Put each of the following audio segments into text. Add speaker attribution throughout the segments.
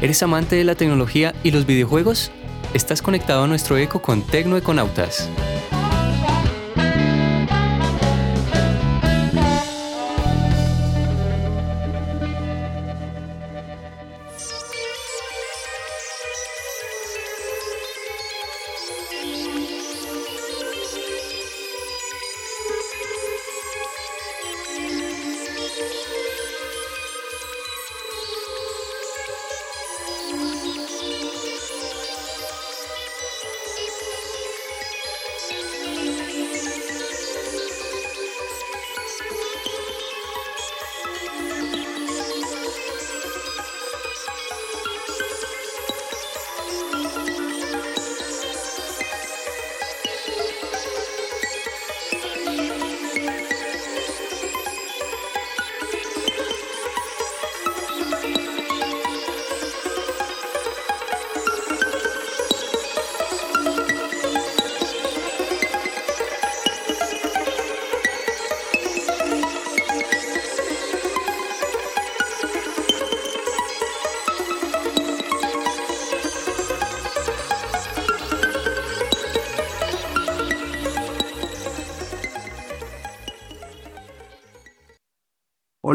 Speaker 1: ¿Eres amante de la tecnología y los videojuegos? Estás conectado a nuestro eco con Tecnoeconautas.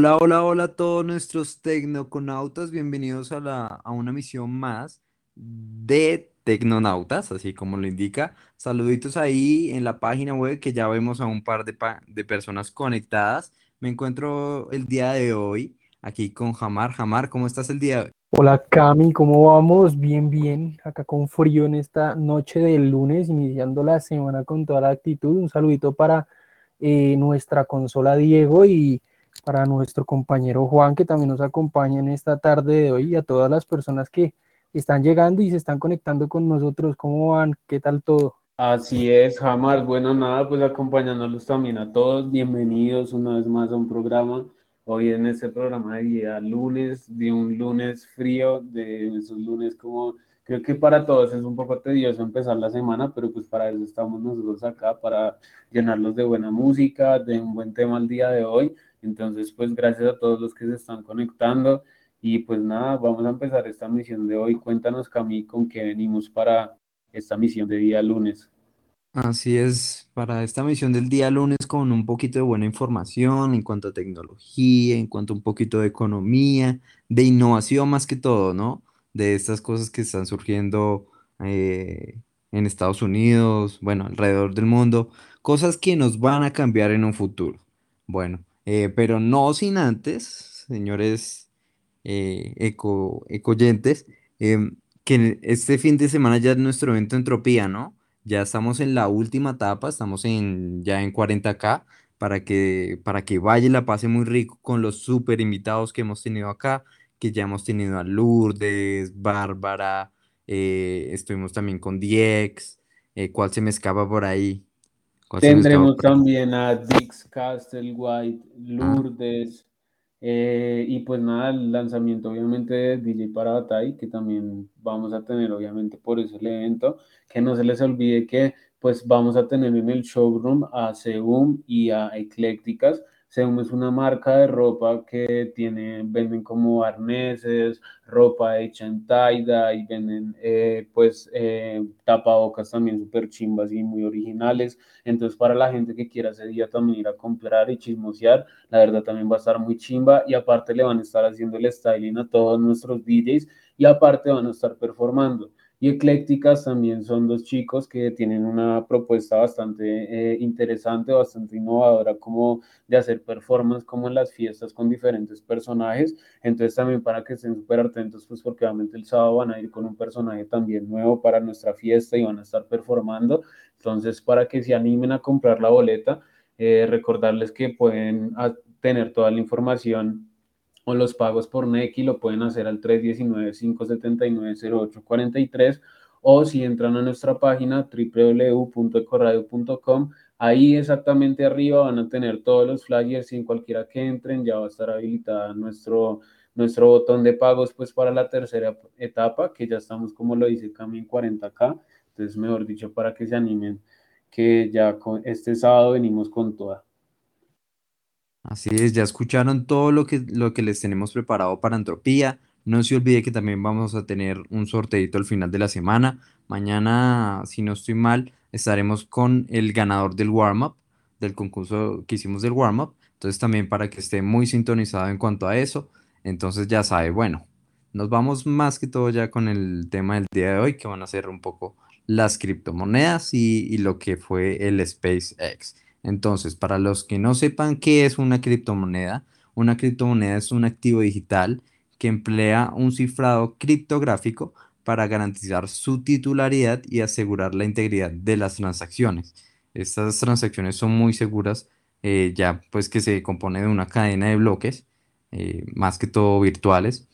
Speaker 2: Hola, hola, hola a todos nuestros tecnoconautas, bienvenidos a, la, a una misión más de Tecnonautas, así como lo indica. Saluditos ahí en la página web que ya vemos a un par de, de personas conectadas. Me encuentro el día de hoy aquí con Jamar. Jamar, ¿cómo estás el día de hoy?
Speaker 3: Hola Cami, ¿cómo vamos? Bien, bien, acá con frío en esta noche del lunes, iniciando la semana con toda la actitud. Un saludito para eh, nuestra consola Diego y para nuestro compañero Juan, que también nos acompaña en esta tarde de hoy, y a todas las personas que están llegando y se están conectando con nosotros. ¿Cómo van? ¿Qué tal todo?
Speaker 4: Así es, Jamar. Bueno, nada, pues acompañándolos también a todos. Bienvenidos una vez más a un programa. Hoy en este programa de día lunes, de un lunes frío, de esos lunes como creo que para todos es un poco tedioso empezar la semana, pero pues para eso estamos nosotros acá, para llenarlos de buena música, de un buen tema al día de hoy. Entonces, pues gracias a todos los que se están conectando y pues nada, vamos a empezar esta misión de hoy. Cuéntanos, Cami, con qué venimos para esta misión de día lunes.
Speaker 2: Así es, para esta misión del día lunes con un poquito de buena información en cuanto a tecnología, en cuanto a un poquito de economía, de innovación más que todo, ¿no? De estas cosas que están surgiendo eh, en Estados Unidos, bueno, alrededor del mundo, cosas que nos van a cambiar en un futuro. Bueno, eh, pero no sin antes, señores eh, eco, ecoyentes, em, que este fin de semana ya es nuestro evento Entropía, ¿no? Ya estamos en la última etapa, estamos en, ya en 40K, para que, para que vaya la pase muy rico con los super invitados que hemos tenido acá, que ya hemos tenido a Lourdes, Bárbara, eh, estuvimos también con Diex, ¿cuál se me escapa por ahí?
Speaker 4: Tendremos también a Dix Castlewhite, Lourdes, eh, y pues nada, el lanzamiento obviamente de DJ para Batay, que también vamos a tener obviamente por eso el evento, que no se les olvide que pues vamos a tener en el showroom a Segum y a Eclécticas, según es una marca de ropa que tiene, venden como arneses, ropa hecha en taida y venden eh, pues eh, tapabocas también súper chimbas y muy originales. Entonces para la gente que quiera ese día también ir a comprar y chismosear, la verdad también va a estar muy chimba y aparte le van a estar haciendo el styling a todos nuestros DJs y aparte van a estar performando. Y Eclécticas también son dos chicos que tienen una propuesta bastante eh, interesante, bastante innovadora, como de hacer performance como en las fiestas con diferentes personajes. Entonces también para que estén súper atentos, pues porque obviamente el sábado van a ir con un personaje también nuevo para nuestra fiesta y van a estar performando. Entonces para que se animen a comprar la boleta, eh, recordarles que pueden tener toda la información o los pagos por Nequi lo pueden hacer al 319-579-0843 o si entran a nuestra página www.ecoradio.com, ahí exactamente arriba van a tener todos los flyers y en cualquiera que entren ya va a estar habilitada nuestro, nuestro botón de pagos pues para la tercera etapa, que ya estamos como lo dice Cami 40K, entonces mejor dicho para que se animen que ya este sábado venimos con toda.
Speaker 2: Así es, ya escucharon todo lo que, lo que les tenemos preparado para Entropía. No se olvide que también vamos a tener un sorteito al final de la semana. Mañana, si no estoy mal, estaremos con el ganador del warm-up, del concurso que hicimos del warm-up. Entonces también para que esté muy sintonizado en cuanto a eso. Entonces ya sabe, bueno, nos vamos más que todo ya con el tema del día de hoy, que van a ser un poco las criptomonedas y, y lo que fue el SpaceX. Entonces, para los que no sepan qué es una criptomoneda, una criptomoneda es un activo digital que emplea un cifrado criptográfico para garantizar su titularidad y asegurar la integridad de las transacciones. Estas transacciones son muy seguras, eh, ya pues que se compone de una cadena de bloques, eh, más que todo virtuales,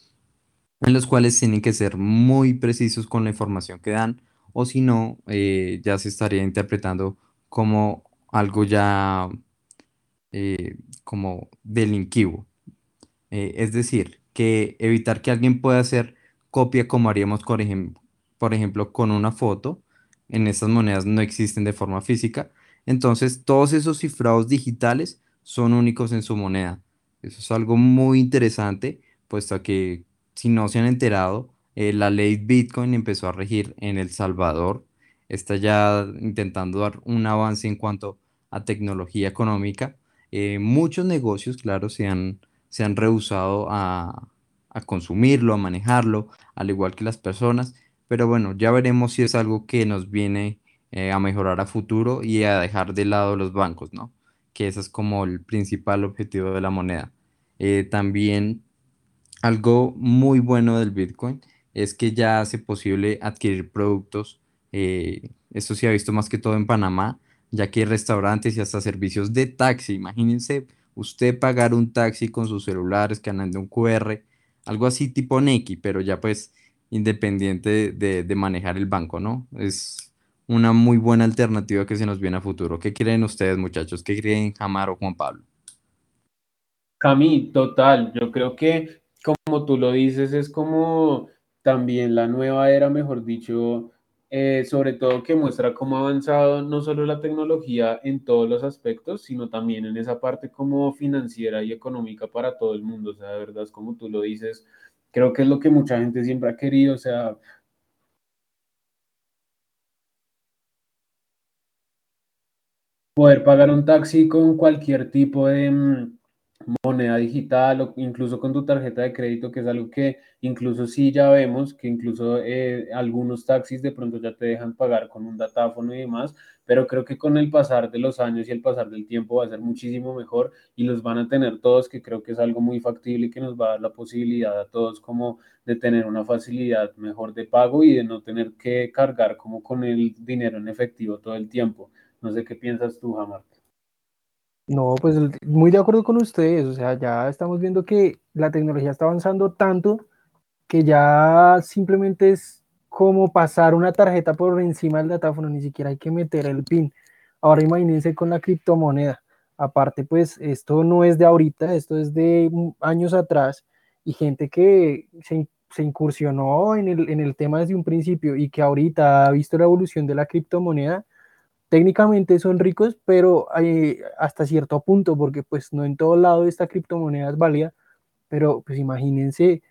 Speaker 2: en los cuales tienen que ser muy precisos con la información que dan, o si no, eh, ya se estaría interpretando como algo ya como delinquivo. es decir, que evitar que alguien pueda hacer copia como haríamos, por ejemplo, por ejemplo, con una foto. En estas monedas no existen de forma física. Entonces, todos esos cifrados digitales son únicos en su moneda. Eso es algo muy interesante, puesto que si no se han enterado, eh, la ley Bitcoin empezó a regir en El Salvador. Está ya intentando dar un avance en cuanto a tecnología económica. Eh, muchos negocios, claro, se han, se han rehusado a, a consumirlo, a manejarlo, al igual que las personas. Pero bueno, ya veremos si es algo que nos viene eh, a mejorar a futuro y a dejar de lado los bancos, ¿no? Que ese es como el principal objetivo de la moneda. Eh, también algo muy bueno del Bitcoin es que ya hace posible adquirir productos. Eh, esto se ha visto más que todo en Panamá, ya que hay restaurantes y hasta servicios de taxi. Imagínense usted pagar un taxi con sus celulares, escaneando un QR algo así tipo Neki, pero ya pues independiente de, manejar el banco, ¿no? Es una muy buena alternativa que se nos viene a futuro. ¿Qué creen ustedes, muchachos? ¿Qué creen Jamar o Juan Pablo?
Speaker 4: Cami, total. Yo creo que, como tú lo dices, es como también la nueva era, mejor dicho, eh, sobre todo que muestra cómo ha avanzado no solo la tecnología en todos los aspectos, sino también en esa parte como financiera y económica para todo el mundo. O sea, de verdad, es como tú lo dices, creo que es lo que mucha gente siempre ha querido, o sea... Poder pagar un taxi con cualquier tipo de mm, moneda digital o incluso con tu tarjeta de crédito, que es algo que incluso sí ya vemos, que incluso eh, algunos taxis de pronto ya te dejan pagar con un datáfono y demás, pero creo que con el pasar de los años y el pasar del tiempo va a ser muchísimo mejor y los van a tener todos, que creo que es algo muy factible y que nos va a dar la posibilidad a todos como de tener una facilidad mejor de pago y de no tener que cargar como con el dinero en efectivo todo el tiempo. No sé qué piensas tú, Jamar.
Speaker 3: No, pues muy de acuerdo con ustedes, o sea, ya estamos viendo que la tecnología está avanzando tanto que ya simplemente es como pasar una tarjeta por encima del datáfono, ni siquiera hay que meter el PIN. Ahora imagínense con la criptomoneda. Aparte, pues esto no es de ahorita, esto es de años atrás y gente que se, se incursionó en el, en el tema desde un principio y que ahorita ha visto la evolución de la criptomoneda técnicamente son ricos, pero hay hasta cierto punto, porque pues no en todo lado esta criptomoneda es válida, pero pues imagínense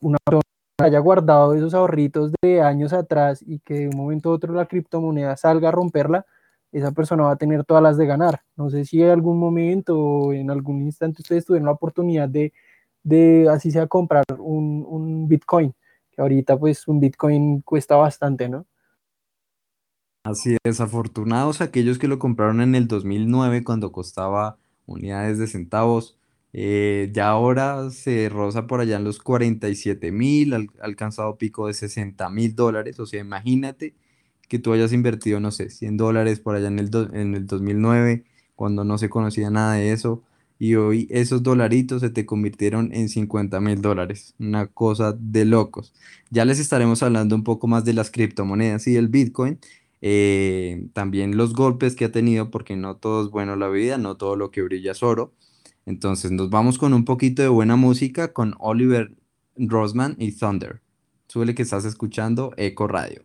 Speaker 3: una persona que haya guardado esos ahorritos de años atrás y que de un momento a otro la criptomoneda salga a romperla, esa persona va a tener todas las de ganar. No sé si en algún momento o en algún instante ustedes tuvieron la oportunidad de, de así sea, comprar un, un Bitcoin, que ahorita pues un Bitcoin cuesta bastante, ¿no?
Speaker 2: Así es, afortunados aquellos que lo compraron en el 2009 cuando costaba unidades de centavos. Eh, ya ahora se roza por allá en los 47 mil, ha alcanzado pico de 60 mil dólares. O sea, imagínate que tú hayas invertido, no sé, 100 dólares por allá en el, en el 2009, cuando no se conocía nada de eso, y hoy esos dolaritos se te convirtieron en 50 mil dólares. Una cosa de locos. Ya les estaremos hablando un poco más de las criptomonedas y del Bitcoin eh, también los golpes que ha tenido, porque no todo es bueno la vida, no todo lo que brilla es oro. Entonces nos vamos con un poquito de buena música con Oliver Rosman y Thunder. Suele que estás escuchando Eco Radio.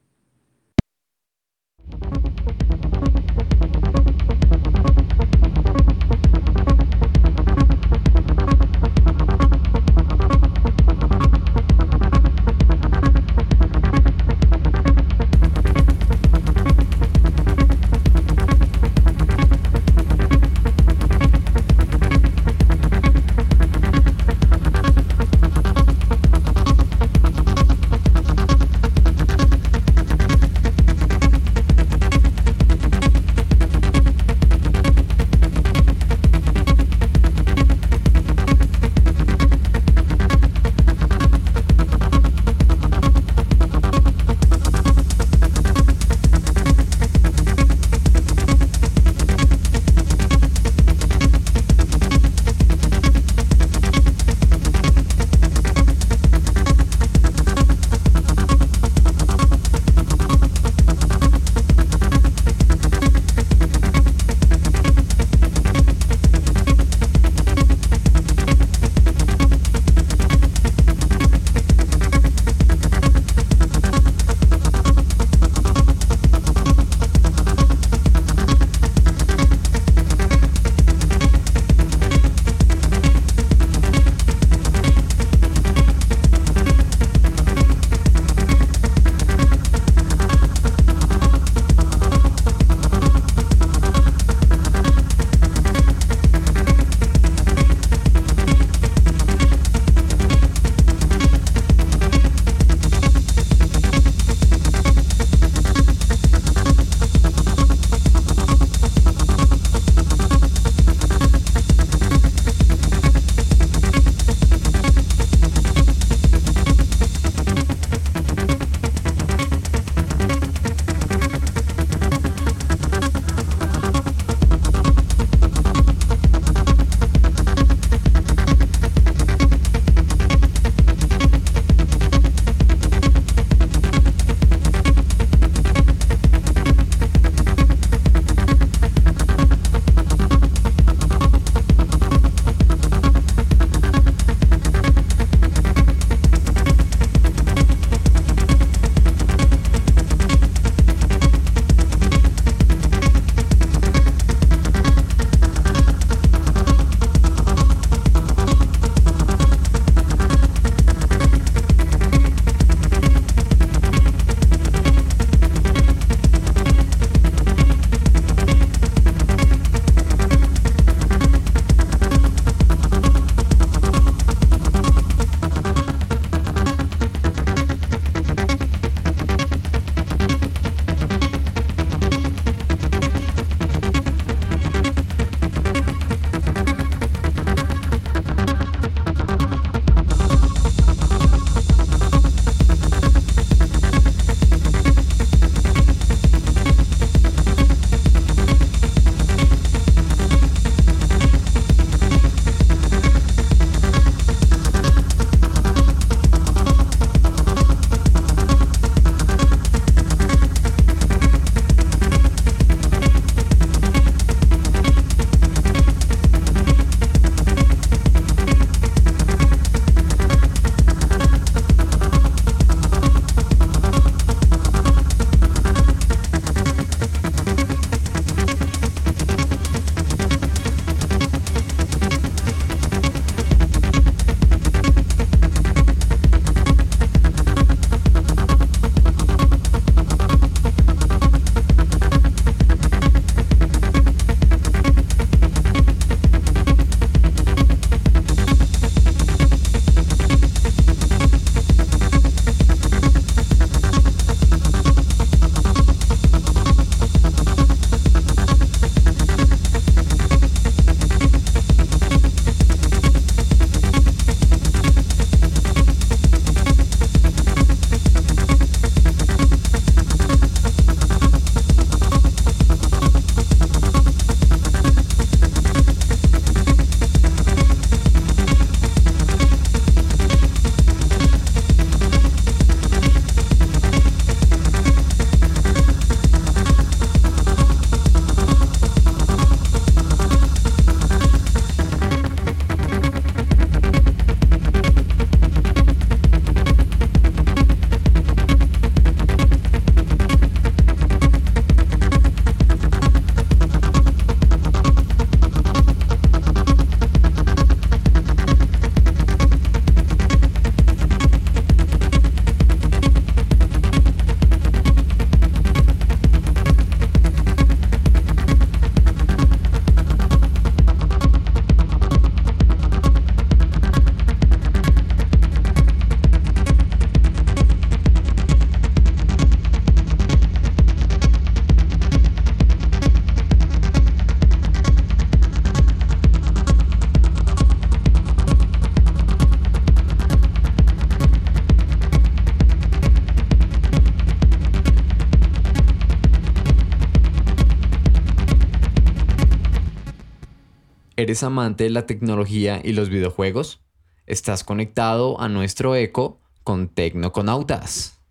Speaker 2: ¿Eres amante de la tecnología y los videojuegos? Estás conectado a nuestro eco con Tecnoconautas.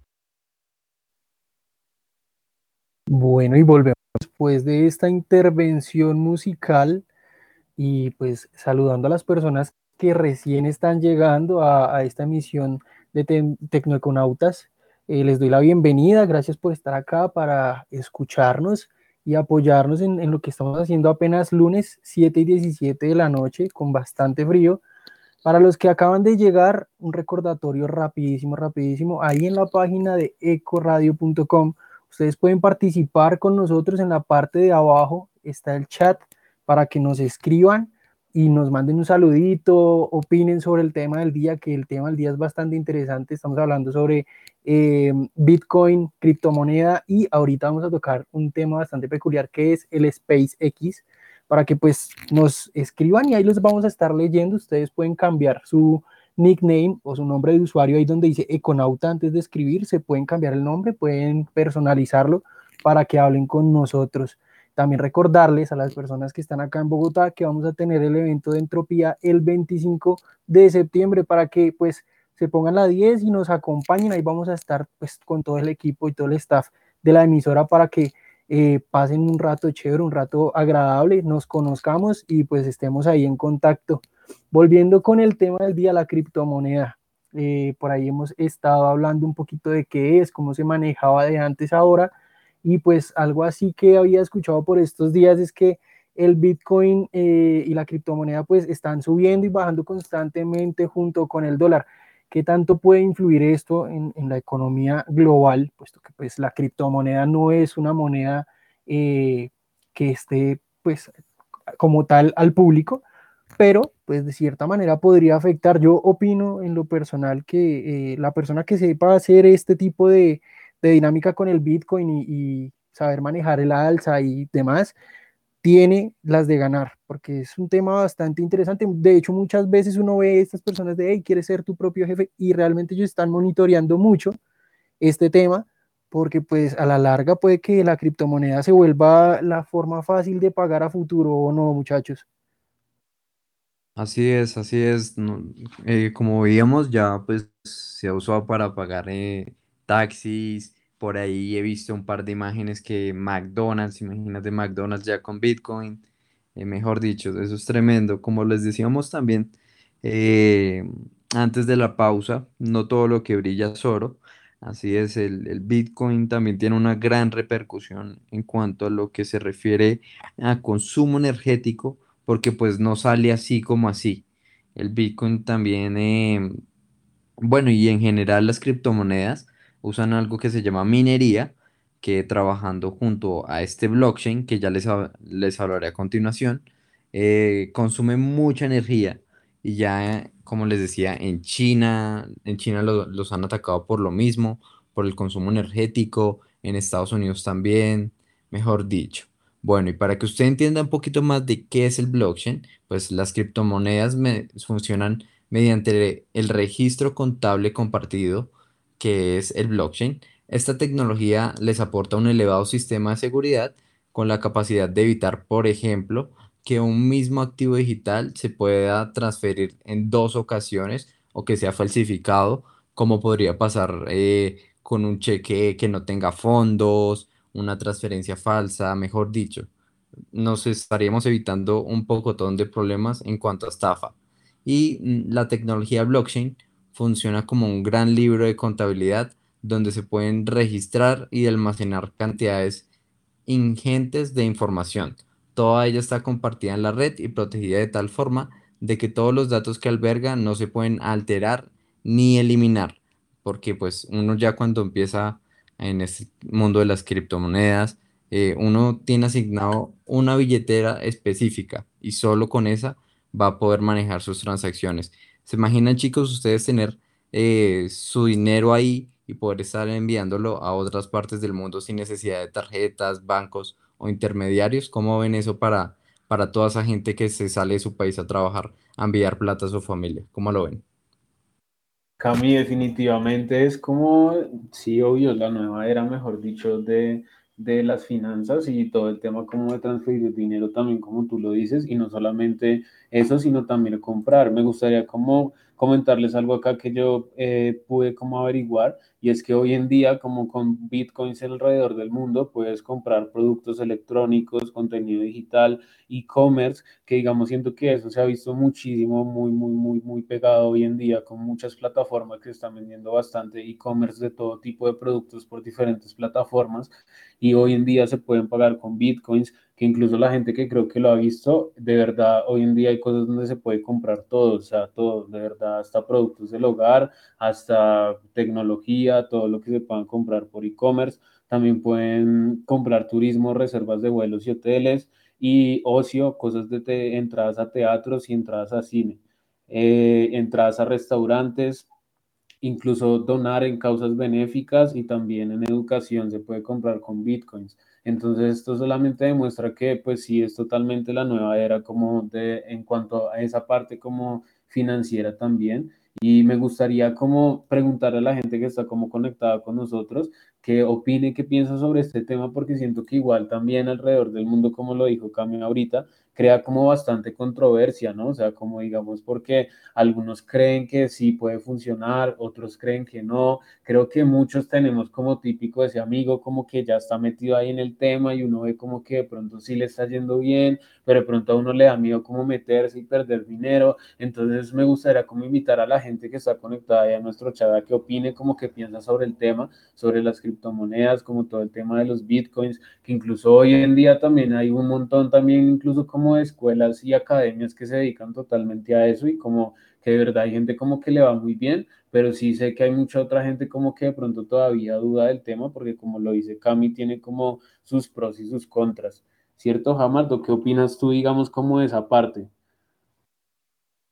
Speaker 3: Bueno, y volvemos después de esta intervención musical y pues saludando a las personas que recién están llegando a, esta emisión de Tecnoconautas. Eh, les doy la bienvenida, gracias por estar acá para escucharnos y apoyarnos en, en, lo que estamos haciendo apenas lunes 7 y 17 de la noche con bastante frío. Para los que acaban de llegar, un recordatorio rapidísimo, rapidísimo, ahí en la página de ecoradio.com, ustedes pueden participar con nosotros en la parte de abajo, está el chat para que nos escriban y nos manden un saludito, opinen sobre el tema del día, que el tema del día es bastante interesante. Estamos hablando sobre eh, Bitcoin, criptomoneda y ahorita vamos a tocar un tema bastante peculiar que es el SpaceX, para que pues nos escriban y ahí los vamos a estar leyendo. Ustedes pueden cambiar su nickname o su nombre de usuario ahí donde dice Econauta antes de escribir, se pueden cambiar el nombre, pueden personalizarlo para que hablen con nosotros. También recordarles a las personas que están acá en Bogotá que vamos a tener el evento de entropía el 25 de septiembre para que pues se pongan la 10 y nos acompañen. Ahí vamos a estar pues con todo el equipo y todo el staff de la emisora para que eh, pasen un rato chévere, un rato agradable, nos conozcamos y pues estemos ahí en contacto. Volviendo con el tema del día, la criptomoneda. Eh, por ahí hemos estado hablando un poquito de qué es, cómo se manejaba de antes a ahora y pues algo así que había escuchado por estos días es que el Bitcoin eh, y la criptomoneda pues están subiendo y bajando constantemente junto con el dólar. ¿Qué tanto puede influir esto en, la economía global? Puesto que pues la criptomoneda no es una moneda eh, que esté pues como tal al público, pero pues de cierta manera podría afectar. Yo opino en lo personal que eh, la persona que sepa hacer este tipo de, de dinámica con el Bitcoin y, saber manejar el alza y demás, tiene las de ganar, porque es un tema bastante interesante. De hecho, muchas veces uno ve a estas personas de, hey, quieres ser tu propio jefe, y realmente ellos están monitoreando mucho este tema, porque pues a la larga puede que la criptomoneda se vuelva la forma fácil de pagar a futuro, ¿o no, muchachos?
Speaker 2: Así es, así es. Eh, como veíamos, ya pues se ha usado para pagar eh, taxis, por ahí he visto un par de imágenes que McDonald's, imagínate McDonald's ya con Bitcoin, eh, mejor dicho, eso es tremendo. Como les decíamos también eh, antes de la pausa, no todo lo que brilla es oro. Así es, el, el, Bitcoin también tiene una gran repercusión en cuanto a lo que se refiere a consumo energético, porque pues no sale así como así. El Bitcoin también, eh, bueno, y en general las criptomonedas usan algo que se llama minería, que trabajando junto a este blockchain, que ya les, les hablaré a continuación, eh, consume mucha energía. Y ya, como les decía, en China, en China los han atacado por lo mismo, por el consumo energético, en Estados Unidos también, mejor dicho. Bueno, y para que usted entienda un poquito más de qué es el blockchain, pues las criptomonedas funcionan mediante el registro contable compartido que es el blockchain. Esta tecnología les aporta un elevado sistema de seguridad con la capacidad de evitar, por ejemplo, que un mismo activo digital se pueda transferir en dos ocasiones o que sea falsificado, como podría pasar eh, con un cheque que no tenga fondos, una transferencia falsa, mejor dicho. Nos estaríamos evitando un pocotón de problemas en cuanto a estafa. Y mm, la tecnología blockchain funciona como un gran libro de contabilidad donde se pueden registrar y almacenar cantidades ingentes de información. Toda ella está compartida en la red y protegida de tal forma de que todos los datos que alberga no se pueden alterar ni eliminar, porque pues uno ya cuando empieza en este mundo de las criptomonedas, eh, uno tiene asignado una billetera específica y solo con esa va a poder manejar sus transacciones. ¿Se imaginan, chicos, ustedes tener eh, su dinero ahí y poder estar enviándolo a otras partes del mundo sin necesidad de tarjetas, bancos o intermediarios? ¿Cómo ven eso para, para toda esa gente que se sale de su país a trabajar, a enviar plata a su familia? ¿Cómo lo ven?
Speaker 4: Cami, definitivamente es como, sí, obvio, la nueva era, mejor dicho, de de las finanzas y todo el tema como de transferir dinero también, como tú lo dices, y no solamente eso, sino también comprar. Me gustaría como comentarles algo acá que yo eh, pude como averiguar y es que hoy en día como con bitcoins alrededor del mundo puedes comprar productos electrónicos, contenido digital, e-commerce, que digamos siento que eso se ha visto muchísimo, muy, muy, muy, muy pegado hoy en día con muchas plataformas que están vendiendo bastante e-commerce de todo tipo de productos por diferentes plataformas. Y hoy en día se pueden pagar con bitcoins que incluso la gente que creo que lo ha visto, de verdad, hoy en día hay cosas donde se puede comprar todo, o sea, todo, de verdad, hasta productos del hogar, hasta tecnología, todo lo que se puedan comprar por e-commerce. También pueden comprar turismo, reservas de vuelos y hoteles y ocio, cosas de entradas a teatros y entradas a cine, eh, entradas a restaurantes, incluso donar en causas benéficas y también en educación se puede comprar con bitcoins. Entonces esto solamente demuestra que pues sí es totalmente la nueva era como de en cuanto a esa parte como financiera también y me gustaría como preguntarle a la gente que está como conectada con nosotros que opine, qué piensa sobre este tema, porque siento que igual también alrededor del mundo, como lo dijo Cami ahorita, crea como bastante controversia, ¿no? O sea, como digamos, porque algunos creen que sí puede funcionar, otros creen que no. Creo que muchos tenemos como típico ese amigo como que ya está metido ahí en el tema y uno ve como que de pronto sí le está yendo bien, pero de pronto a uno le da miedo como meterse y perder dinero. Entonces me gustaría como invitar a la gente que está conectada ahí a nuestro chat a que opine como que piensa sobre el tema, sobre las criptomonedas, como todo el tema de los bitcoins, que incluso hoy en día también hay un montón también incluso como de escuelas y academias que se dedican totalmente a eso y como que de verdad hay gente como que le va muy bien, pero sí sé que hay mucha otra gente como que de pronto todavía duda del tema porque como lo dice Cami tiene como sus pros y sus contras. ¿Cierto, Jamardo? ¿Qué opinas tú, digamos, como de esa parte?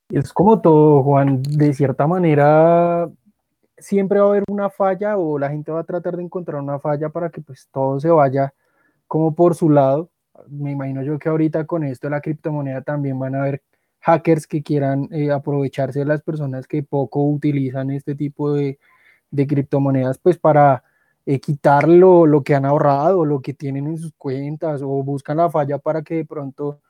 Speaker 3: Es como todo, Juan, de cierta manera siempre va a haber una falla o la gente va a tratar de encontrar una falla para que pues todo se vaya como por su lado. Me imagino yo que ahorita con esto la criptomoneda también van a haber hackers que quieran eh, aprovecharse de las personas que poco utilizan este tipo de, de criptomonedas pues para eh, quitar lo, que han ahorrado, lo que tienen en sus cuentas o buscan la falla para que de pronto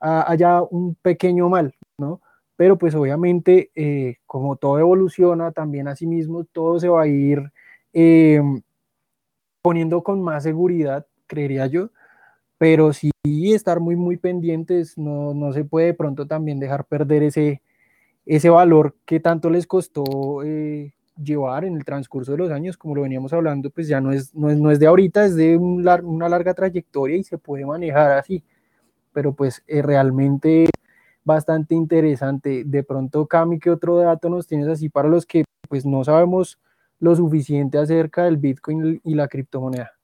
Speaker 3: haya un pequeño mal, ¿no? Pero pues obviamente eh, como todo evoluciona, también asimismo todo se va a ir em, poniendo con más seguridad, creería yo, pero sí estar muy, muy pendientes, no, no se puede de pronto también dejar perder ese, ese valor que tanto les costó eh, llevar en el transcurso de los años, como lo veníamos hablando, pues ya no es, no es, no es de ahorita, es de una larga trayectoria y se puede manejar así, pero pues eh, realmente bastante interesante. De pronto, Cami, ¿qué otro dato nos tienes así para los que pues no sabemos lo suficiente acerca del Bitcoin y la criptomoneda?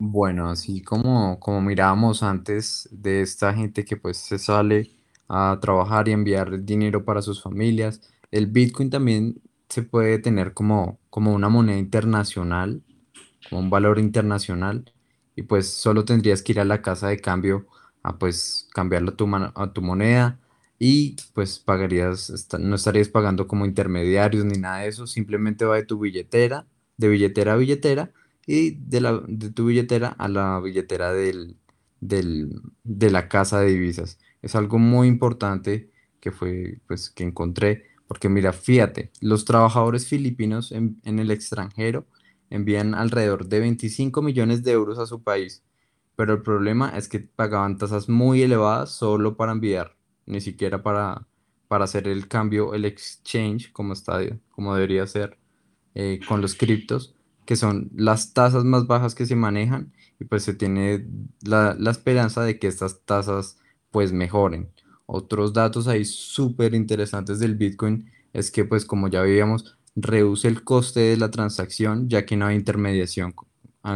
Speaker 2: Bueno, así como, como mirábamos antes de esta gente que pues se sale a trabajar y enviar dinero para sus familias, el Bitcoin también se puede tener como, como una moneda internacional, como un valor internacional, y pues solo tendrías que ir a la casa de cambio a pues cambiarlo a tu, moneda y pues pagarías, no estarías pagando como intermediarios ni nada de eso, simplemente va de tu billetera, de billetera a billetera y de, la, de tu billetera a la billetera del, del, de la casa de divisas. Es algo muy importante que fue pues que encontré porque mira, fíjate, los trabajadores filipinos en, en el extranjero envían alrededor de 25 millones de euros a su país pero el problema es que pagaban tasas muy elevadas solo para enviar, ni siquiera para, para hacer el cambio, el exchange, como, está, como debería ser eh, con los criptos, que son las tasas más bajas que se manejan y pues se tiene la, la esperanza de que estas tasas pues mejoren. Otros datos ahí súper interesantes del Bitcoin es que pues como ya veíamos, reduce el coste de la transacción ya que no hay intermediación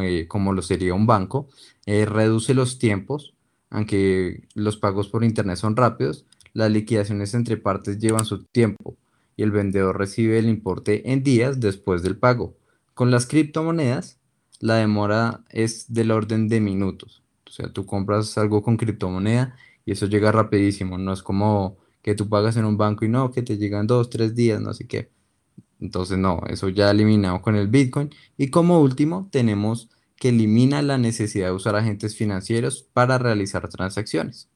Speaker 2: eh, como lo sería un banco, eh, reduce los tiempos, aunque los pagos por internet son rápidos, las liquidaciones entre partes llevan su tiempo y el vendedor recibe el importe en días después del pago. Con las criptomonedas, la demora es del orden de minutos. O sea, tú compras algo con criptomoneda y eso llega rapidísimo. No es como que tú pagas en un banco y no, que te llegan dos, tres días, no sé qué. Entonces, no, eso ya eliminado con el Bitcoin. Y como último, tenemos que elimina la necesidad de usar agentes financieros para realizar transacciones.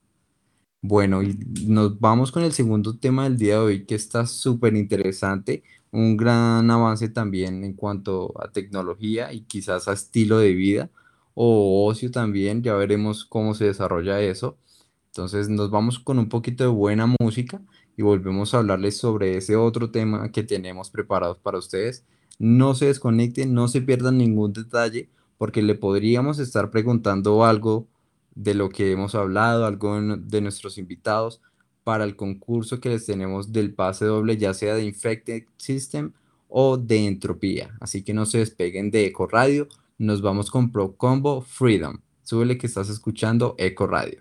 Speaker 2: Bueno, y nos vamos con el segundo tema del día de hoy, que está súper interesante, un gran avance también en cuanto a tecnología y quizás a estilo de vida o ocio también, ya veremos cómo se desarrolla eso. Entonces nos vamos con un poquito de buena música y volvemos a hablarles sobre ese otro tema que tenemos preparados para ustedes. No se desconecten, no se pierdan ningún detalle porque le podríamos estar preguntando algo de lo que hemos hablado, algo de nuestros invitados para el concurso que les tenemos del pase doble, ya sea de Infected System o de Entropía. Así que no se despeguen de Eco Radio. Nos vamos con Pro Combo Freedom. Súbele que estás escuchando Eco Radio.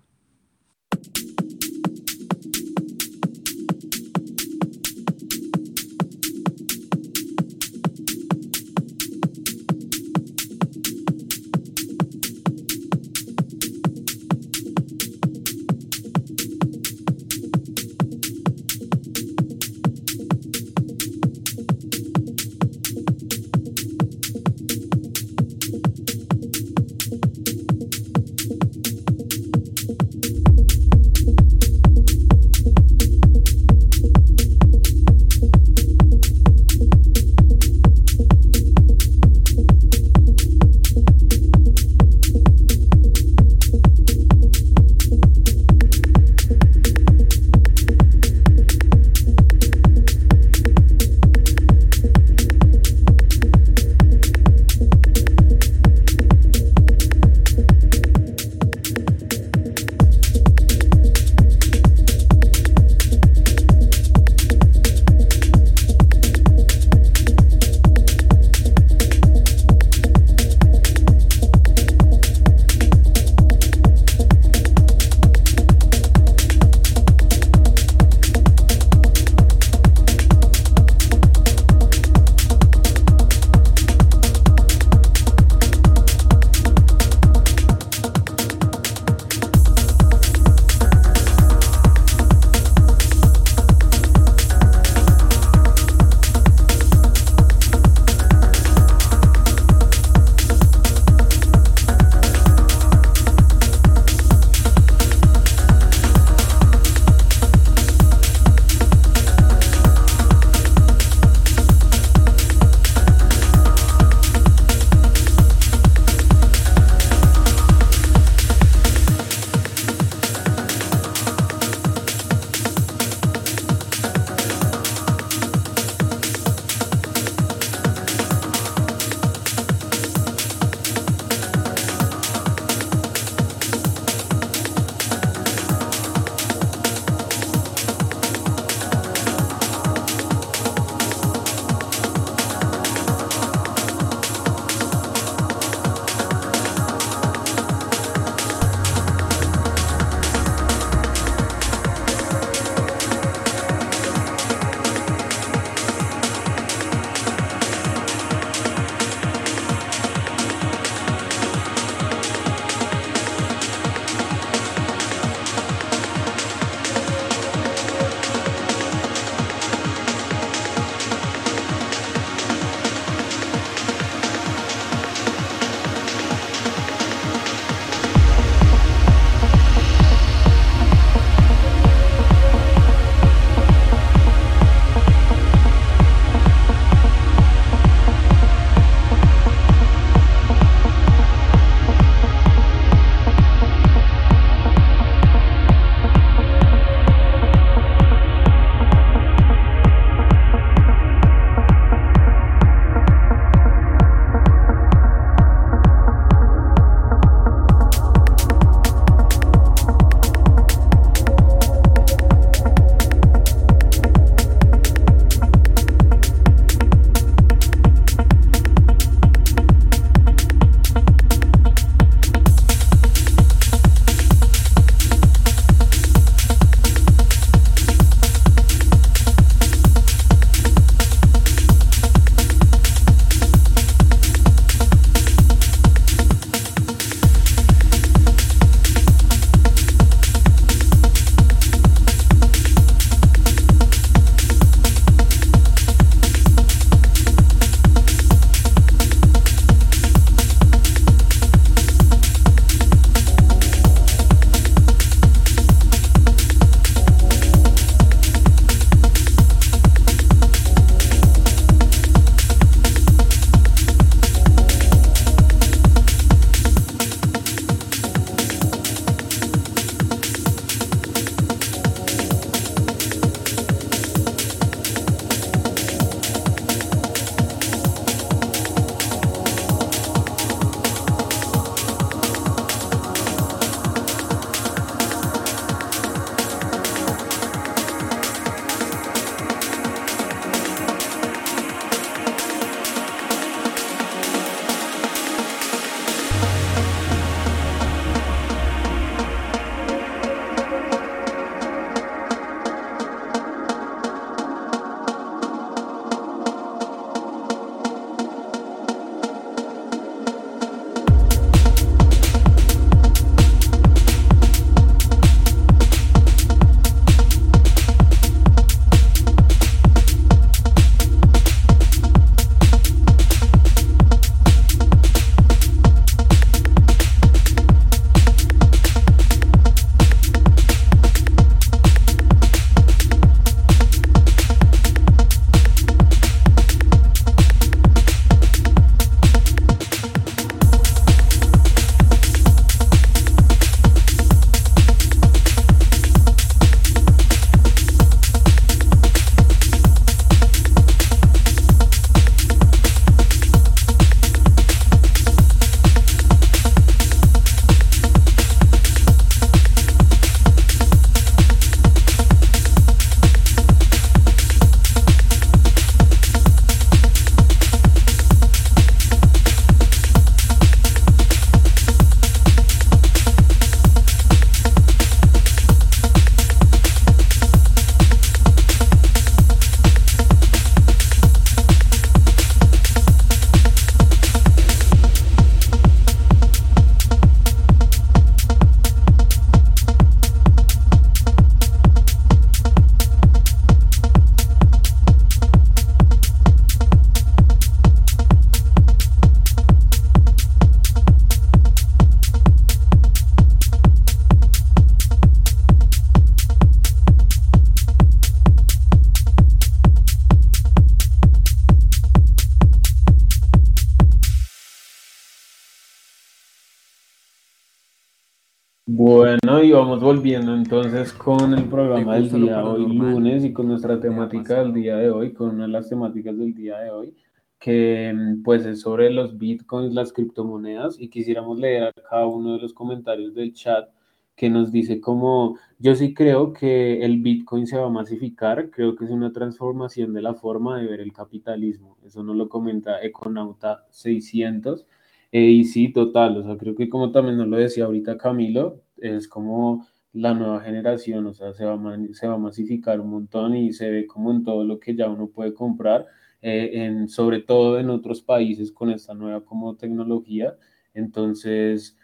Speaker 4: Volviendo entonces con el programa del día hoy, lunes, y con nuestra temática del día de hoy, con una de las temáticas del día de hoy, que mm, pues es sobre los bitcoins, las criptomonedas, y quisiéramos leer a cada uno de los comentarios del chat que nos dice como, yo sí creo que el bitcoin se va a masificar, creo que es una transformación de la forma de ver el capitalismo, eso nos lo comenta Econauta 600, eh, y sí, total, o sea, creo que como también nos lo decía ahorita Camilo, es como la nueva generación, o sea, se va, se va a masificar un montón y se ve como en todo lo que ya uno puede comprar, eh, en, sobre todo en otros países con esta nueva como tecnología. Entonces,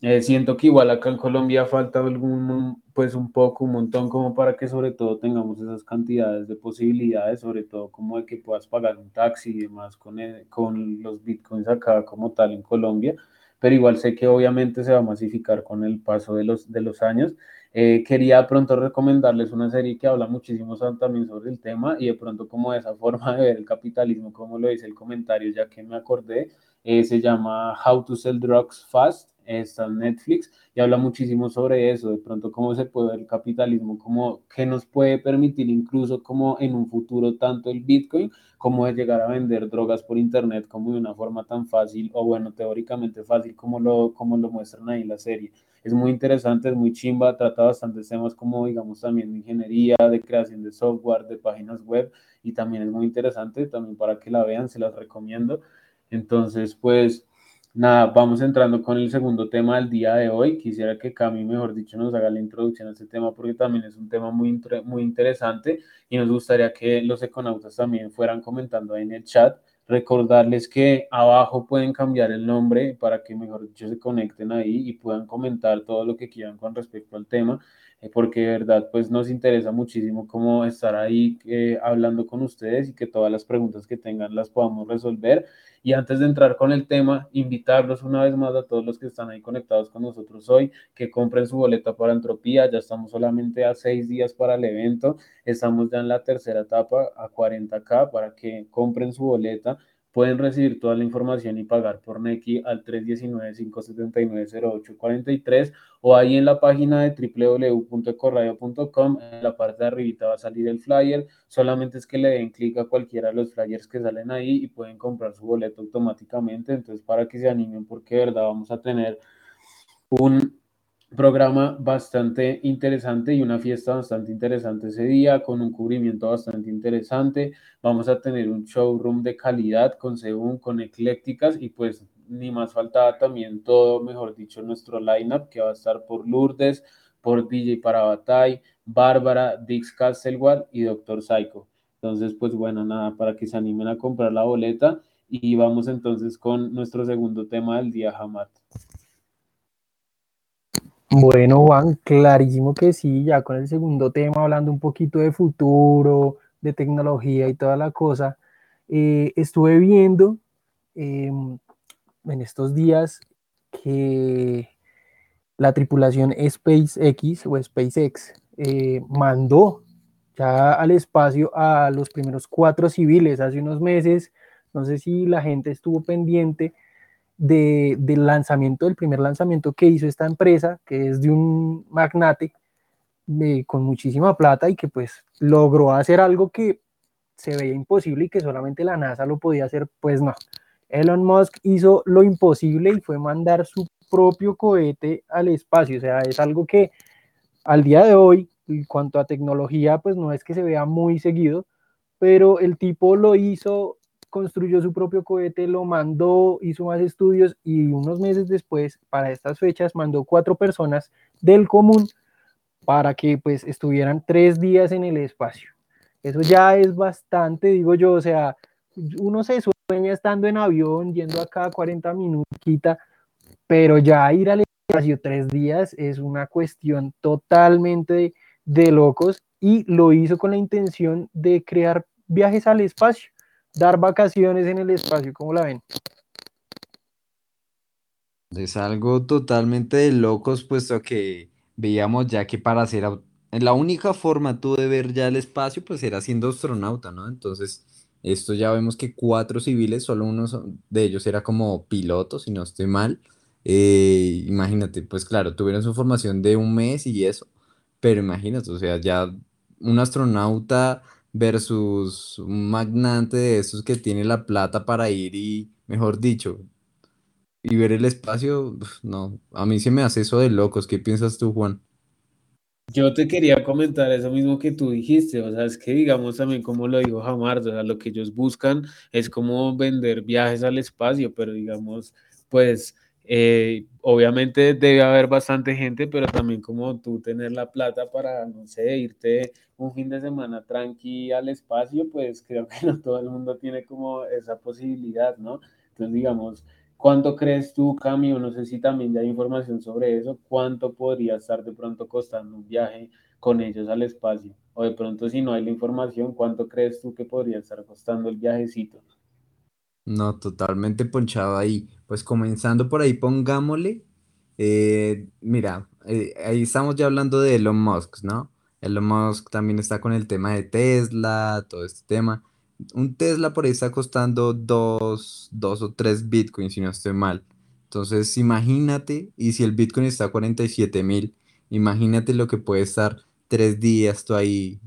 Speaker 4: eh, siento que igual acá en Colombia falta algún, pues un poco, un montón, como para que sobre todo tengamos esas cantidades de posibilidades, sobre todo como de que puedas pagar un taxi y demás con, con los bitcoins acá como tal en Colombia, pero igual sé que obviamente se va a masificar con el paso de los, de los años. Eh, quería pronto recomendarles una serie que habla muchísimo también sobre el tema y de pronto como esa forma de ver el capitalismo, como lo dice el comentario, ya que me acordé, eh, se llama How to Sell Drugs Fast está Netflix y habla muchísimo sobre eso, de pronto cómo se puede ver el capitalismo, cómo que nos puede permitir incluso como en un futuro tanto el Bitcoin como de llegar a vender drogas por internet como de una forma tan fácil o bueno, teóricamente fácil como lo, como lo muestran ahí en la serie. Es muy interesante, es muy chimba, trata bastantes temas como digamos también de ingeniería, de creación de software, de páginas web y también es muy interesante, también para que la vean, se las recomiendo. Entonces, pues Nada, vamos entrando con el segundo tema del día de hoy. Quisiera que Cami, mejor dicho, nos haga la introducción a este tema porque también es un tema muy, muy interesante y nos gustaría que los econautas también fueran comentando ahí en el chat. Recordarles que abajo pueden cambiar el nombre para que, mejor dicho, se conecten ahí y puedan comentar todo lo que quieran con respecto al tema, eh, porque de verdad, pues nos interesa muchísimo cómo estar ahí eh, hablando con ustedes y que todas las preguntas que tengan las podamos resolver y antes de entrar con el tema, invitarlos una vez más a todos los que están ahí conectados con nosotros hoy, que compren su boleta para Entropía. Ya estamos solamente a seis días para el evento. Estamos ya en la tercera etapa, a 40K, para que compren su boleta pueden recibir toda la información y pagar por Neki al 319-579-0843 o ahí en la página de www.ecorradio.com, en la parte de arribita va a salir el flyer, solamente es que le den clic a cualquiera de los flyers que salen ahí y pueden comprar su boleto automáticamente, entonces para que se animen porque de verdad vamos a tener un programa bastante interesante y una fiesta bastante interesante ese día, con un cubrimiento bastante interesante. Vamos a tener un showroom de calidad con Según, con eclécticas y pues ni más faltaba también todo, mejor dicho, nuestro lineup que va a estar por Lourdes, por DJ Parabatay, Bárbara, Dix Castelward y Doctor Psycho. Entonces, pues bueno, nada, para que se animen a comprar la boleta y vamos entonces con nuestro segundo tema del día, Hamad.
Speaker 3: Bueno, Juan, clarísimo que sí, ya con el segundo tema, hablando un poquito de futuro, de tecnología y toda la cosa, eh, estuve viendo em, en estos días que la tripulación SpaceX o SpaceX eh, mandó ya al espacio a los primeros cuatro civiles hace unos meses. No sé si la gente estuvo pendiente del lanzamiento, del primer lanzamiento que hizo esta empresa, que es de un magnate con muchísima plata y que pues logró hacer algo que se veía imposible y que solamente la NASA lo podía hacer, pues no. Elon Musk hizo lo imposible y fue mandar su propio cohete al espacio, o sea, es algo que al día de hoy, en cuanto a tecnología, pues no es que se vea muy seguido, pero el tipo lo hizo construyó su propio cohete, lo mandó, hizo más estudios y unos meses después, para estas fechas, mandó cuatro personas del común para que pues estuvieran tres días en el espacio. Eso ya es bastante, digo yo, o sea, uno se sueña estando en avión, yendo a cada 40 minutos, pero ya ir al espacio tres días es una cuestión totalmente de, de locos y lo hizo con la intención de crear viajes al espacio dar vacaciones en el espacio, ¿cómo la ven?
Speaker 2: Es algo totalmente de locos, puesto que veíamos ya que para hacer, la única forma tú de ver ya el espacio, pues era siendo astronauta, ¿no? Entonces, esto ya vemos que cuatro civiles, solo uno de ellos era como piloto, si no estoy mal, Eh, imagínate, pues claro, tuvieron su formación de un mes y eso, pero imagínate, o sea, ya un astronauta versus un magnate de esos que tiene la plata para ir y, mejor dicho, y ver el espacio, no, a mí se me hace eso de locos. ¿Qué piensas tú, Juan?
Speaker 4: Yo te quería comentar eso mismo que tú dijiste, o sea, es que digamos también como lo dijo Jamar, o sea, lo que ellos buscan es como vender viajes al espacio, pero digamos, pues eh, obviamente debe haber bastante gente, pero también como tú tener la plata para, no sé, irte un fin de semana tranqui al espacio, pues creo que no todo el mundo tiene como esa posibilidad, ¿no? Entonces, digamos, ¿Cuánto crees tú, Cami, o no sé si también ya hay información sobre eso, cuánto podría estar de pronto costando un viaje con ellos al espacio? O de pronto, si no hay la información, ¿cuánto crees tú que podría estar costando el viajecito?
Speaker 2: No, totalmente ponchado ahí. Pues comenzando por ahí, pongámosle. eh, mira, eh, ahí estamos ya hablando de Elon Musk, ¿no? Elon Musk también está con el tema de Tesla, todo este tema. Un Tesla por ahí está costando dos, o tres Bitcoins, si no estoy mal. Entonces, imagínate, y si el Bitcoin está a 47 mil, imagínate lo que puede estar tres días tú ahí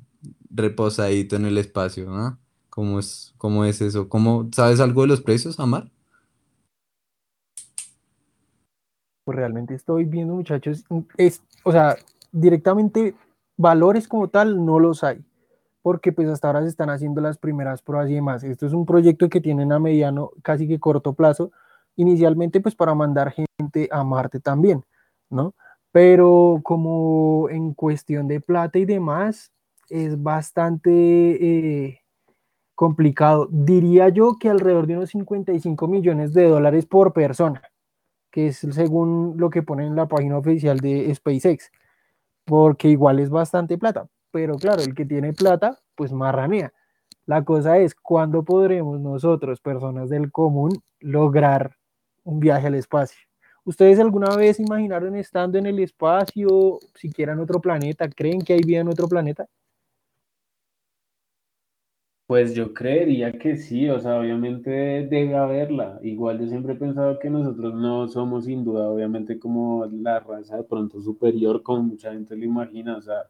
Speaker 2: reposadito en el espacio, ¿no? ¿Cómo es, cómo es eso? ¿Cómo, sabes algo de los precios, Amar?
Speaker 3: Pues realmente estoy viendo, muchachos, es, o sea, directamente valores como tal no los hay, porque pues hasta ahora se están haciendo las primeras pruebas y demás. Esto es un proyecto que tienen a mediano, casi que corto plazo, inicialmente pues para mandar gente a Marte también, ¿no? Pero como en cuestión de plata y demás, es bastante eh, complicado. Diría yo que alrededor de unos 55 millones de dólares por persona que es según lo que pone en la página oficial de SpaceX, porque igual es bastante plata, pero claro, el que tiene plata, pues marranea. La cosa es, ¿cuándo podremos nosotros, personas del común, lograr un viaje al espacio? ¿Ustedes alguna vez imaginaron estando en el espacio, siquiera en otro planeta? ¿Creen que hay vida en otro planeta?
Speaker 4: Pues yo creería que sí, o sea, obviamente debe haberla. Igual yo siempre he pensado que nosotros no somos sin duda, obviamente como la raza de pronto superior, como mucha gente lo imagina, o sea,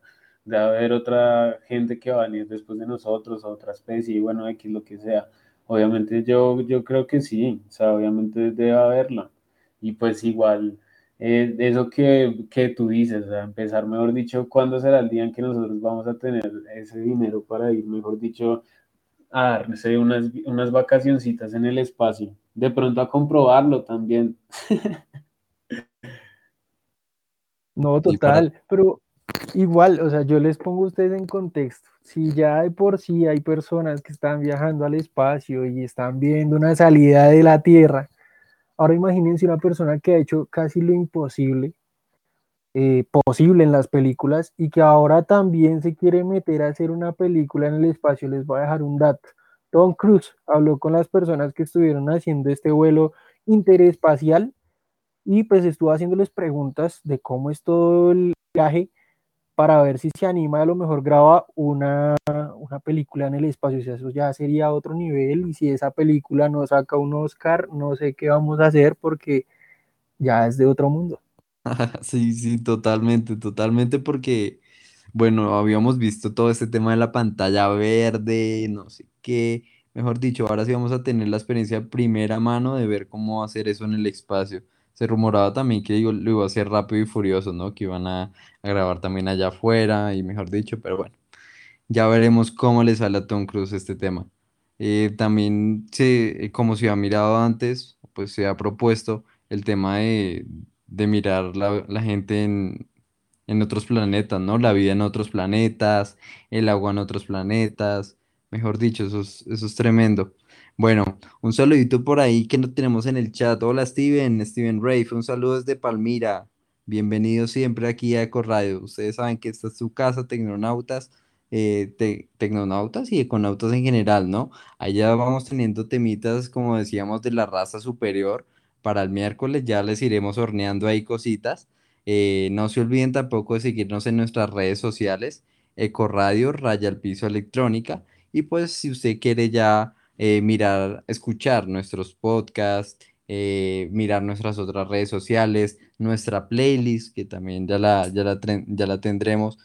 Speaker 4: debe haber otra gente que va a venir después de nosotros, otra especie, y bueno, X lo que sea. Obviamente yo, yo creo que sí, o sea, obviamente debe haberla. Y pues igual, eh, eso que, que tú dices, o sea, empezar, mejor dicho, ¿cuándo será el día en que nosotros vamos a tener ese dinero para ir, mejor dicho? A darse unas, unas vacacioncitas en el espacio. De pronto a comprobarlo también.
Speaker 3: No,
Speaker 2: para,
Speaker 3: total, pero igual, o sea, yo les pongo a ustedes en contexto. Si ya de por sí hay personas que están viajando al espacio y están viendo una salida de la Tierra, ahora imagínense una persona que ha hecho casi lo imposible eh, posible en las películas y que ahora también se quiere meter a hacer una película en el espacio. Les voy a dejar un dato. Tom Cruise habló con las personas que estuvieron haciendo este vuelo interespacial y pues estuvo haciéndoles preguntas de cómo es todo el viaje para ver si se anima, a lo mejor graba una, una película en el espacio, o eso ya sería otro nivel y si esa película no saca un Oscar, no sé qué vamos a hacer porque ya es de otro mundo.
Speaker 2: sí, sí, totalmente, totalmente, porque, bueno, habíamos visto todo este tema de la pantalla verde, no sé qué, mejor dicho, ahora sí vamos a tener la experiencia de primera mano de ver cómo hacer eso en el espacio. Se rumoraba también que digo, lo iba a hacer rápido y furioso, ¿no? Que iban a, grabar también allá afuera y mejor dicho, pero bueno. Ya veremos cómo le sale a Tom Cruise este tema. Eh, también, se, como se ha mirado antes, pues se ha propuesto el tema de, de mirar la, la gente en, en otros planetas, ¿no? La vida en otros planetas, el agua en otros planetas. Mejor dicho, eso es, eso es tremendo. Bueno, un saludito por ahí que no tenemos en el chat. Hola Steven, Steven Rafe, un saludo desde Palmira. Bienvenido siempre aquí a Eco Radio. Ustedes saben que esta es su casa, Tecnonautas, eh, te- Tecnonautas y Econautas en general, ¿no? Allá vamos teniendo temitas, como decíamos, de la raza superior. Para el miércoles ya les iremos horneando ahí cositas. Eh, no se olviden tampoco de seguirnos en nuestras redes sociales, Ecoradio, Raya al Piso Electrónica. Y pues si usted quiere ya eh, mirar, escuchar nuestros podcasts, eh, mirar nuestras otras redes sociales, nuestra playlist, que también ya la, ya la, ya la tendremos.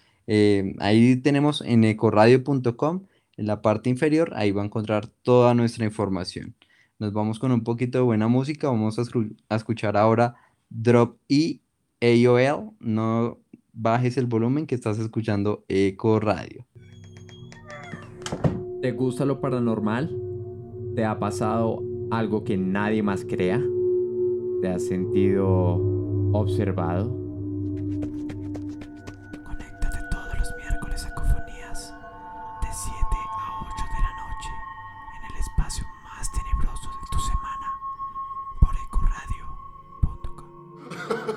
Speaker 2: Ahí tenemos en ecoradio.com, en la parte inferior, ahí va a encontrar toda nuestra información. Nos vamos con un poquito de buena música, vamos a, escuchar ahora Drop E AOL, no bajes el volumen que estás escuchando Eco Radio.
Speaker 5: ¿Te gusta lo paranormal? ¿Te ha pasado algo que nadie más crea? ¿Te has sentido observado?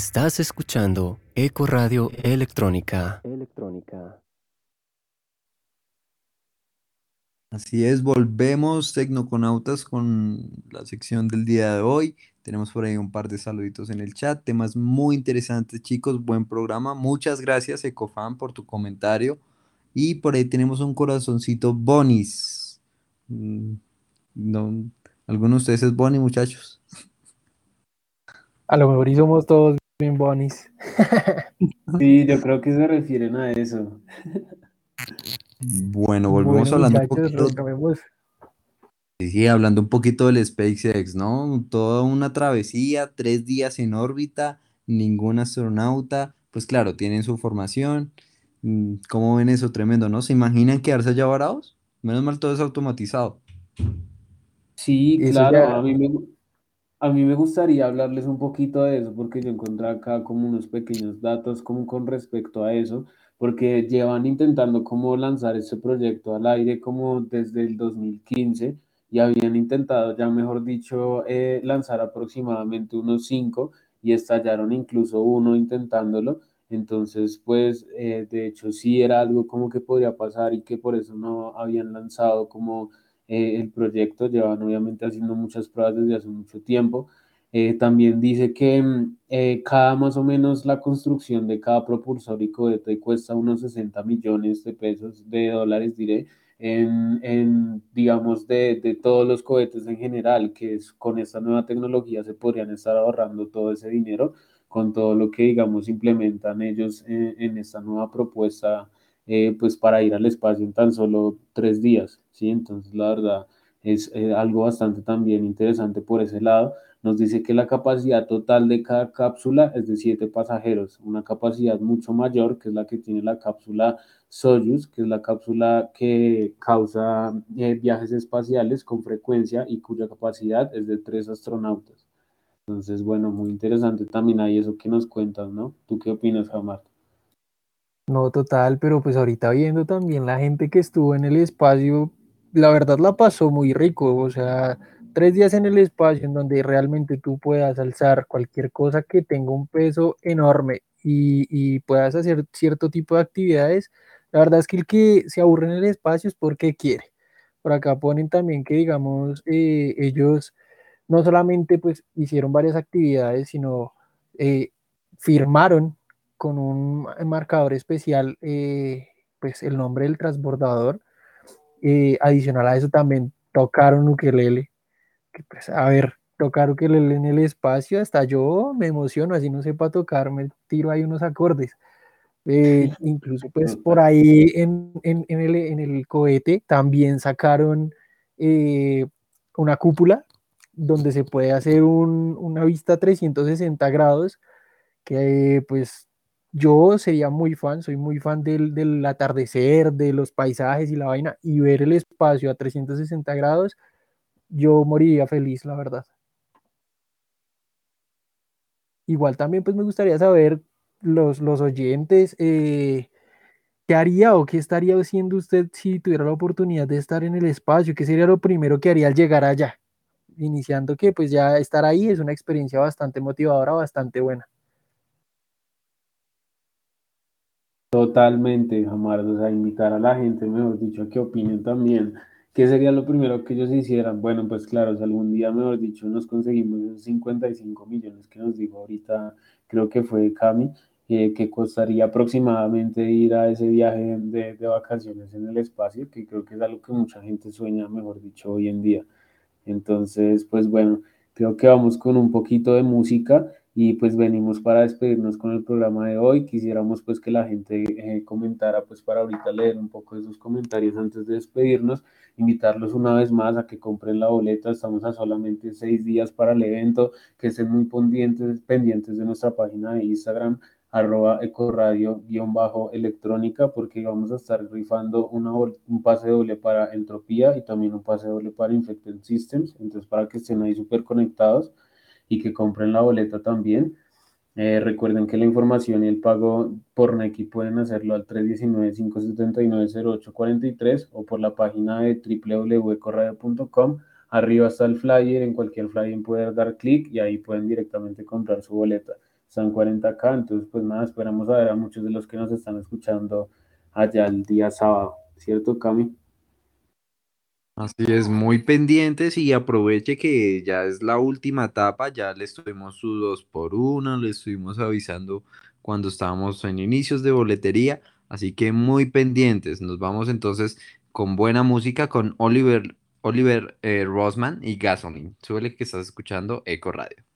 Speaker 1: Estás escuchando Eco Radio Electrónica. Electrónica.
Speaker 2: Así es, volvemos Tecnoconautas con la sección del día de hoy. Tenemos por ahí un par de saluditos en el chat, temas muy interesantes, chicos. Buen programa. Muchas gracias, Ecofan, por tu comentario. Y por ahí tenemos un corazoncito Bonis. Mm, No, ¿Alguno de ustedes es Bonnie, muchachos?
Speaker 3: A lo mejor y somos todos bien bonis.
Speaker 4: Sí, yo creo que se refieren a eso.
Speaker 2: Bueno, volvemos
Speaker 3: Bueno,
Speaker 2: hablando un poquito, sí, sí, hablando un poquito del SpaceX, ¿no? Toda una travesía, tres días en órbita, ningún astronauta, pues claro, tienen su formación. Mm, ¿Cómo ven eso? Tremendo, ¿no? ¿Se imaginan quedarse allá varados? Menos mal todo es automatizado.
Speaker 4: Sí,
Speaker 3: Eso
Speaker 4: claro,
Speaker 3: ya-
Speaker 4: a mí me, a mí me gustaría hablarles un poquito de eso porque yo encontré acá como unos pequeños datos como con respecto a eso, porque llevan intentando como lanzar este proyecto al aire como desde el 2015 y habían intentado ya mejor dicho eh, lanzar aproximadamente unos cinco y estallaron incluso uno intentándolo. Entonces, pues eh, de hecho sí era algo como que podría pasar y que por eso no habían lanzado como eh, el proyecto, llevan obviamente haciendo muchas pruebas desde hace mucho tiempo. Eh, también dice que mm, eh, cada más o menos la construcción de cada propulsor y cohete cuesta unos 60 millones de pesos, de dólares diré, en, en, digamos, de, de todos los cohetes en general, que es, con esta nueva tecnología se podrían estar ahorrando todo ese dinero con todo lo que, digamos, implementan ellos en, en esta nueva propuesta eh, pues para ir al espacio en tan solo tres días, ¿sí? Entonces, la verdad, es eh, algo bastante también interesante por ese lado. Nos dice que la capacidad total de cada cápsula es de siete pasajeros, una capacidad mucho mayor que es la que tiene la cápsula Soyuz, que es la cápsula que causa eh, viajes espaciales con frecuencia y cuya capacidad es de tres astronautas. Entonces, bueno, muy interesante también hay eso que nos cuentas, ¿no? ¿Tú qué opinas, Jamar?
Speaker 3: No, total, pero pues ahorita viendo también la gente que estuvo en el espacio, la verdad la pasó muy rico, o sea, tres días en el espacio en donde realmente tú puedas alzar cualquier cosa que tenga un peso enorme y, y puedas hacer cierto tipo de actividades, la verdad es que el que se aburre en el espacio es porque quiere. Por acá ponen también que, digamos, eh, ellos no solamente pues hicieron varias actividades, sino eh, firmaron con un marcador especial eh, pues el nombre del transbordador. Eh, adicional a eso también tocaron ukelele, que pues a ver, tocar ukelele en el espacio, hasta yo me emociono, así no sepa tocar, me tiro ahí unos acordes. Eh, incluso pues por ahí en, en, en, el, en el, cohete también sacaron eh, una cúpula donde se puede hacer un, una vista 360 grados que pues yo sería muy fan, soy muy fan del, del, atardecer, de los paisajes y la vaina, y ver el espacio a 360 grados, yo moriría feliz, la verdad. Igual también pues me gustaría saber los, los oyentes, eh, ¿qué haría o qué estaría haciendo usted si tuviera la oportunidad de estar en el espacio? ¿Qué sería lo primero que haría al llegar allá? Iniciando que pues ya estar ahí es una experiencia bastante motivadora, bastante buena.
Speaker 4: Totalmente, Jamar, o sea, invitar a la gente, mejor dicho, a que opinen también. ¿Qué sería lo primero que ellos hicieran? Bueno, pues claro, si algún día, mejor dicho, nos conseguimos esos 55 millones que nos dijo ahorita, creo que fue Cami, eh, que costaría aproximadamente ir a ese viaje de, de, vacaciones en el espacio, que creo que es algo que mucha gente sueña, mejor dicho, hoy en día. Entonces, pues bueno, creo que vamos con un poquito de música y pues venimos para despedirnos con el programa de hoy. Quisiéramos pues que la gente eh, comentara pues para ahorita leer un poco de sus comentarios antes de despedirnos, invitarlos una vez más a que compren la boleta, estamos a solamente seis días para el evento, que estén muy pendientes, pendientes de nuestra página de Instagram arroba ecoradio-electrónica porque vamos a estar rifando una, un pase doble para entropía y también un pase doble para Infected Systems, entonces para que estén ahí súper conectados y que compren la boleta también. Eh, recuerden que la información y el pago por Neki pueden hacerlo al 319-579-0843 o por la página de www.ecoradio.com. Arriba está el flyer, en cualquier flyer pueden dar clic y ahí pueden directamente comprar su boleta. están 40k, entonces pues nada, esperamos a ver a muchos de los que nos están escuchando allá el día sábado, ¿cierto Cami?
Speaker 2: Así es, muy pendientes y aproveche que ya es la última etapa, ya le estuvimos su dos por uno, le estuvimos avisando cuando estábamos en inicios de boletería, así que muy pendientes. Nos vamos entonces con buena música con Oliver, Oliver eh, Rosman y Gasoline. Súbele que estás escuchando Eco Radio.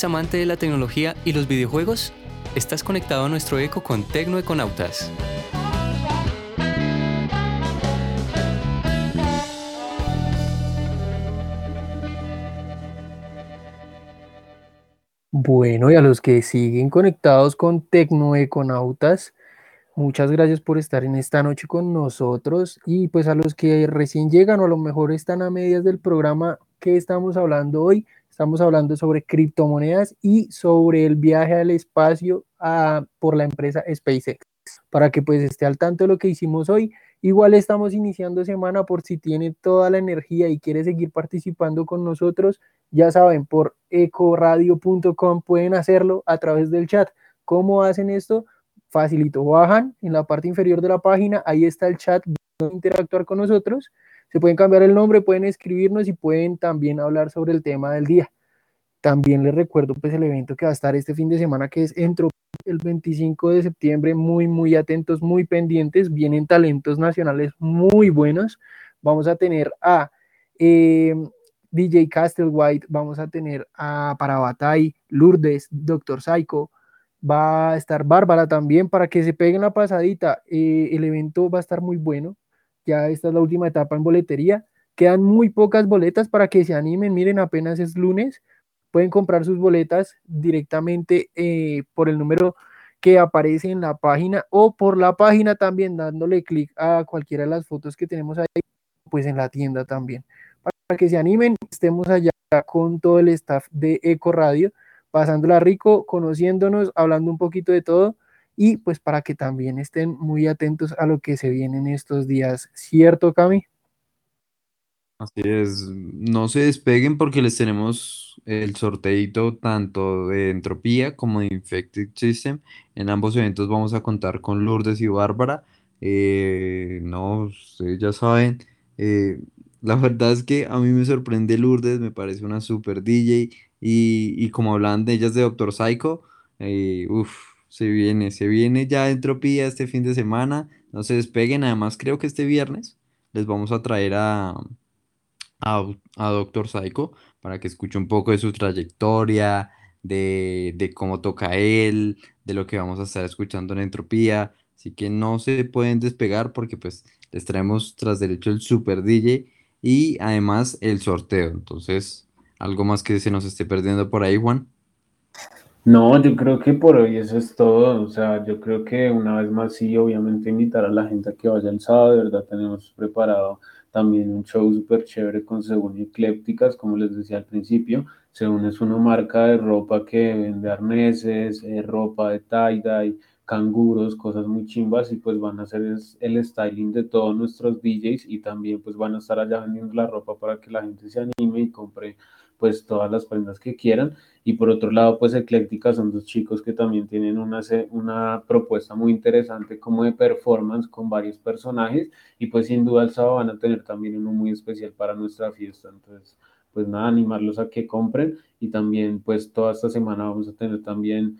Speaker 1: ¿Eres amante de la tecnología y los videojuegos? Estás conectado a nuestro eco con Tecnoeconautas.
Speaker 3: Bueno, y a los que siguen conectados con Tecnoeconautas, muchas gracias por estar en esta noche con nosotros. Y pues a los que recién llegan o a lo mejor están a medias del programa que estamos hablando hoy, estamos hablando sobre criptomonedas y sobre el viaje al espacio a, por la empresa SpaceX. Para que pues esté al tanto de lo que hicimos hoy. Igual estamos iniciando semana por si tiene toda la energía y quiere seguir participando con nosotros ya saben, por ecoradio.com pueden hacerlo a través del chat. ¿Cómo hacen esto? Facilito, bajan en la parte inferior de la página, ahí está el chat, interactuar con nosotros, se pueden cambiar el nombre, pueden escribirnos y pueden también hablar sobre el tema del día. También les recuerdo pues el evento que va a estar este fin de semana que es Entropía el 25 de septiembre, muy muy atentos, muy pendientes, vienen talentos nacionales muy buenos. Vamos a tener a eh, DJ Castlewhite, vamos a tener a Parabatay, Lourdes, Doctor Psycho, va a estar Bárbara también para que se peguen la pasadita. Eh, el evento va a estar muy bueno. Ya esta es la última etapa en boletería. Quedan muy pocas boletas para que se animen. Miren, apenas es lunes. Pueden comprar sus boletas directamente eh, por el número que aparece en la página o por la página también dándole clic a cualquiera de las fotos que tenemos ahí, pues en la tienda también para que se animen, estemos allá con todo el staff de Eco Radio, pasándola rico, conociéndonos, hablando un poquito de todo y pues para que también estén muy atentos a lo que se viene en estos días, ¿cierto, Cami?
Speaker 2: Así es, no se despeguen porque les tenemos el sorteito tanto de Entropía como de Infected System. En ambos eventos vamos a contar con Lourdes y Bárbara. Eh, no, ustedes ya saben, eh, la verdad es que a mí me sorprende Lourdes, me parece una super DJ y, y como hablan de ellas de Doctor Psycho, eh, uff, se viene, se viene ya Entropía este fin de semana, no se despeguen, además creo que este viernes les vamos a traer a, a, a Doctor Psycho para que escuche un poco de su trayectoria, de, de cómo toca él, de lo que vamos a estar escuchando en Entropía, así que no se pueden despegar porque pues les traemos tras derecho el super DJ y además el sorteo. Entonces, ¿algo más que se nos esté perdiendo por ahí, Juan?
Speaker 4: No, yo creo que por hoy eso es todo. O sea, yo creo que una vez más sí, obviamente invitar a la gente a que vaya el sábado. De verdad, tenemos preparado también un show súper chévere con Según Eclépticas, como les decía al principio. Según es una marca de ropa que vende arneses, eh, ropa de tie-dye, canguros, cosas muy chimbas y pues van a hacer el styling de todos nuestros DJs y también pues van a estar allá vendiendo la ropa para que la gente se anime y compre pues todas las prendas que quieran. Y por otro lado, pues Ecléctica son dos chicos que también tienen una, una propuesta muy interesante como de performance con varios personajes y pues sin duda el sábado van a tener también uno muy especial para nuestra fiesta. Entonces, pues nada, animarlos a que compren y también pues toda esta semana vamos a tener también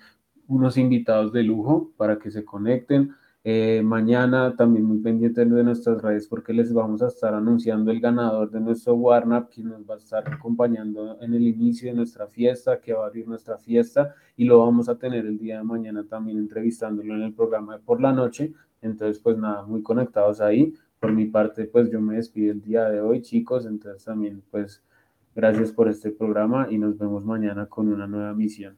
Speaker 4: unos invitados de lujo para que se conecten. Eh, mañana también muy pendientes de nuestras redes porque les vamos a estar anunciando el ganador de nuestro Warnap, quien nos va a estar acompañando en el inicio de nuestra fiesta, que va a abrir nuestra fiesta y lo vamos a tener el día de mañana también entrevistándolo en el programa de por la noche. Entonces, pues nada, muy conectados ahí. Por mi parte, pues yo me despido el día de hoy, chicos. Entonces también, pues gracias por este programa y nos vemos mañana con una nueva misión.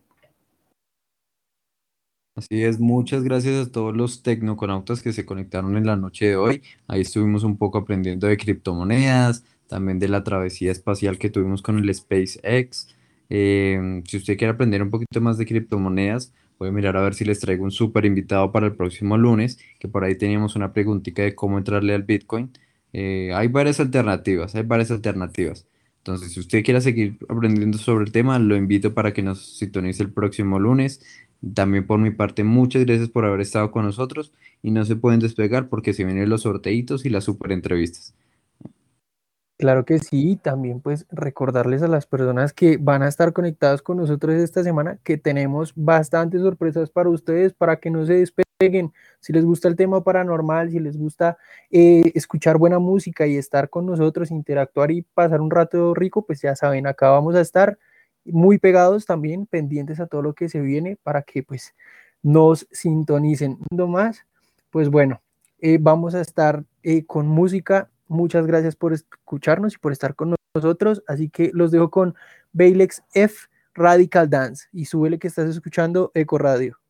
Speaker 2: Así es, muchas gracias a todos los tecnoconautas que se conectaron en la noche de hoy. Ahí estuvimos un poco aprendiendo de criptomonedas, también de la travesía espacial que tuvimos con el SpaceX. Em, si usted quiere aprender un poquito más de criptomonedas, voy a mirar a ver si les traigo un súper invitado para el próximo lunes, que por ahí teníamos una preguntita de cómo entrarle al Bitcoin. Eh, hay varias alternativas, hay varias alternativas. Entonces, si usted quiere seguir aprendiendo sobre el tema, lo invito para que nos sintonice el próximo lunes. También por mi parte, muchas gracias por haber estado con nosotros y no se pueden despegar porque se vienen los sorteitos y las super entrevistas.
Speaker 3: Claro que sí, también pues recordarles a las personas que van a estar conectadas con nosotros esta semana que tenemos bastantes sorpresas para ustedes para que no se despeguen. Si les gusta el tema paranormal, si les gusta eh, escuchar buena música y estar con nosotros, interactuar y pasar un rato rico, pues ya saben, acá vamos a estar muy pegados también, pendientes a todo lo que se viene para que pues nos sintonicen. más, pues bueno, eh, vamos a estar eh, con música. Muchas gracias por escucharnos y por estar con nosotros. Así que los dejo con Bailex F Radical Dance y súbele que estás escuchando Eco Radio.